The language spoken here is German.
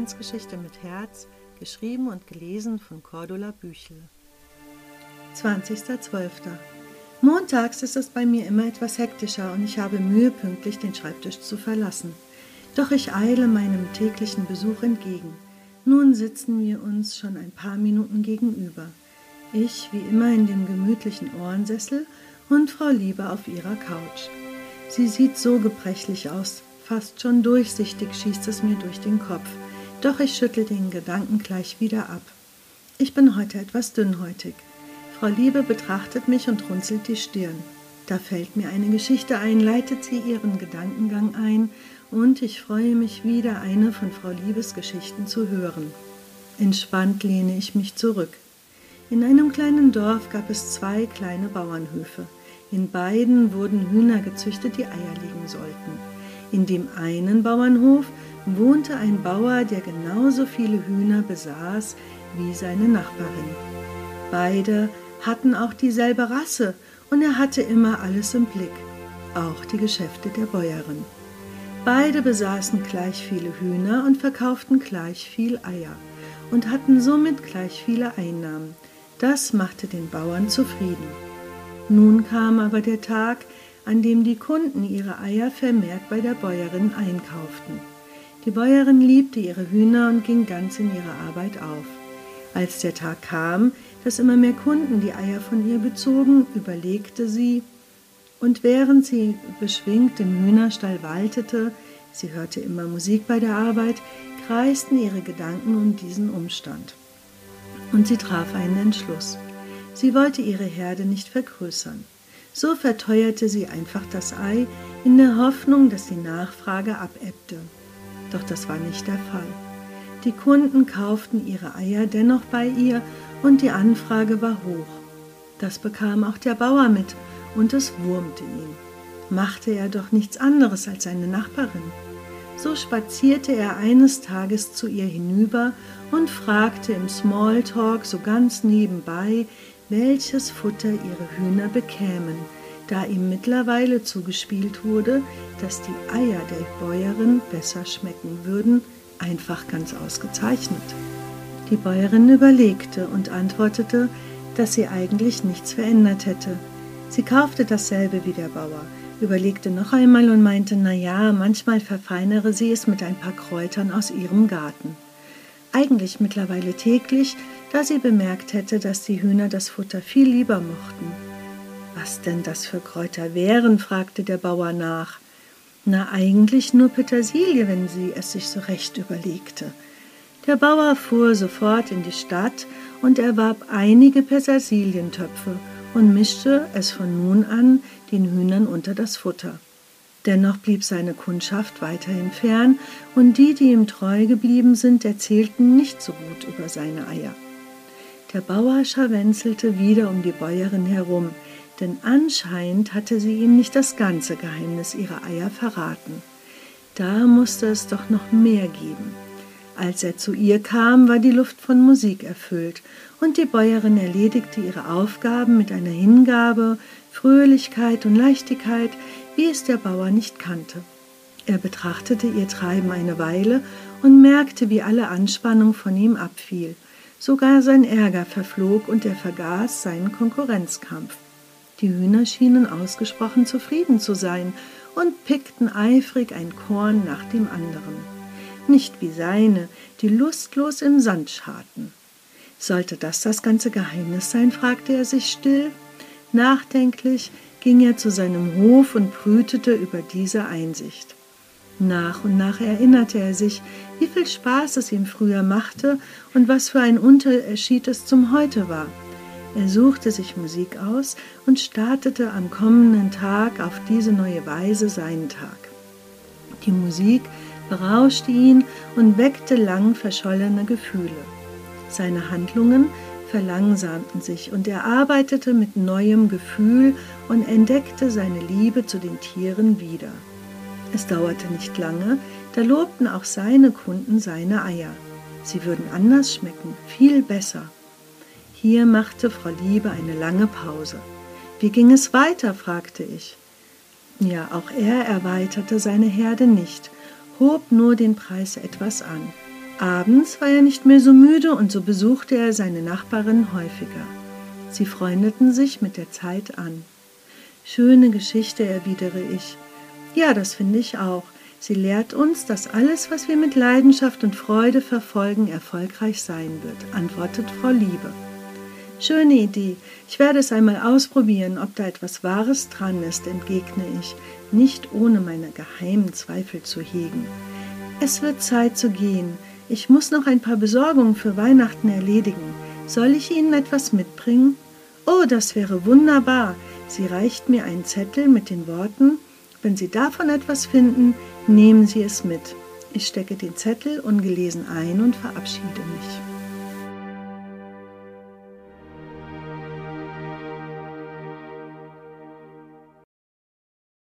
Adventsgeschichte mit Herz, geschrieben und gelesen von Cordula Büchel. 20.12. Montags ist es bei mir immer etwas hektischer und ich habe Mühe, pünktlich den Schreibtisch zu verlassen. Doch ich eile meinem täglichen Besuch entgegen. Nun sitzen wir uns schon ein paar Minuten gegenüber. Ich wie immer in dem gemütlichen Ohrensessel und Frau Liebe auf ihrer Couch. Sie sieht so gebrechlich aus, Fast schon durchsichtig schießt es mir durch den Kopf, doch ich schüttel den Gedanken gleich wieder ab. Ich bin heute etwas dünnhäutig. Frau Liebe betrachtet mich und runzelt die Stirn. Da fällt mir eine Geschichte ein, leitet sie ihren Gedankengang ein, und ich freue mich wieder, eine von Frau Liebes Geschichten zu hören. Entspannt lehne ich mich zurück. In einem kleinen Dorf gab es zwei kleine Bauernhöfe. In beiden wurden Hühner gezüchtet, die Eier legen sollten. In dem einen Bauernhof wohnte ein Bauer, der genauso viele Hühner besaß wie seine Nachbarin. Beide hatten auch dieselbe Rasse und er hatte immer alles im Blick, auch die Geschäfte der Bäuerin. Beide besaßen gleich viele Hühner und verkauften gleich viel Eier und hatten somit gleich viele Einnahmen. Das machte den Bauern zufrieden. Nun kam aber der Tag, an dem die Kunden ihre Eier vermehrt bei der Bäuerin einkauften. Die Bäuerin liebte ihre Hühner und ging ganz in ihre Arbeit auf. Als der Tag kam, dass immer mehr Kunden die Eier von ihr bezogen, überlegte sie, und während sie beschwingt im Hühnerstall waltete, sie hörte immer Musik bei der Arbeit, kreisten ihre Gedanken um diesen Umstand. Und sie traf einen Entschluss. Sie wollte ihre Herde nicht vergrößern. So verteuerte sie einfach das Ei in der Hoffnung, dass die Nachfrage abebbte. Doch das war nicht der Fall. Die Kunden kauften ihre Eier dennoch bei ihr und die Anfrage war hoch. Das bekam auch der Bauer mit und es wurmte ihn. Machte er doch nichts anderes als seine Nachbarin. So spazierte er eines Tages zu ihr hinüber und fragte im Smalltalk so ganz nebenbei, welches Futter ihre Hühner bekämen, da ihm mittlerweile zugespielt wurde, dass die Eier der Bäuerin besser schmecken würden, einfach ganz ausgezeichnet. Die Bäuerin überlegte und antwortete, dass sie eigentlich nichts verändert hätte. Sie kaufte dasselbe wie der Bauer, überlegte noch einmal und meinte, na ja, manchmal verfeinere sie es mit ein paar Kräutern aus ihrem Garten. Eigentlich mittlerweile täglich, da sie bemerkt hätte, dass die Hühner das Futter viel lieber mochten. Was denn das für Kräuter wären? fragte der Bauer nach. Na, eigentlich nur Petersilie, wenn sie es sich so recht überlegte. Der Bauer fuhr sofort in die Stadt und erwarb einige Petersilientöpfe und mischte es von nun an den Hühnern unter das Futter. Dennoch blieb seine Kundschaft weiterhin fern, und die, die ihm treu geblieben sind, erzählten nicht so gut über seine Eier. Der Bauer scharwenzelte wieder um die Bäuerin herum, denn anscheinend hatte sie ihm nicht das ganze Geheimnis ihrer Eier verraten. Da musste es doch noch mehr geben. Als er zu ihr kam, war die Luft von Musik erfüllt, und die Bäuerin erledigte ihre Aufgaben mit einer Hingabe, Fröhlichkeit und Leichtigkeit, wie es der Bauer nicht kannte. Er betrachtete ihr Treiben eine Weile und merkte, wie alle Anspannung von ihm abfiel – Sogar sein Ärger verflog und er vergaß seinen Konkurrenzkampf. Die Hühner schienen ausgesprochen zufrieden zu sein und pickten eifrig ein Korn nach dem anderen. Nicht wie seine, die lustlos im Sand scharten. Sollte das das ganze Geheimnis sein? fragte er sich still. Nachdenklich ging er zu seinem Hof und brütete über diese Einsicht. Nach und nach erinnerte er sich, wie viel Spaß es ihm früher machte und was für ein Unterschied es zum Heute war. Er suchte sich Musik aus und startete am kommenden Tag auf diese neue Weise seinen Tag. Die Musik berauschte ihn und weckte lang verschollene Gefühle. Seine Handlungen verlangsamten sich und er arbeitete mit neuem Gefühl und entdeckte seine Liebe zu den Tieren wieder. Es dauerte nicht lange, da lobten auch seine Kunden seine Eier. Sie würden anders schmecken, viel besser. Hier machte Frau Liebe eine lange Pause. Wie ging es weiter? fragte ich. Ja, auch er erweiterte seine Herde nicht, hob nur den Preis etwas an. Abends war er nicht mehr so müde und so besuchte er seine Nachbarin häufiger. Sie freundeten sich mit der Zeit an. Schöne Geschichte, erwidere ich. Ja, das finde ich auch. Sie lehrt uns, dass alles, was wir mit Leidenschaft und Freude verfolgen, erfolgreich sein wird, antwortet Frau Liebe. Schöne Idee. Ich werde es einmal ausprobieren, ob da etwas Wahres dran ist, entgegne ich, nicht ohne meine geheimen Zweifel zu hegen. Es wird Zeit zu gehen. Ich muss noch ein paar Besorgungen für Weihnachten erledigen. Soll ich Ihnen etwas mitbringen? Oh, das wäre wunderbar. Sie reicht mir einen Zettel mit den Worten, wenn Sie davon etwas finden, nehmen Sie es mit. Ich stecke den Zettel ungelesen ein und verabschiede mich.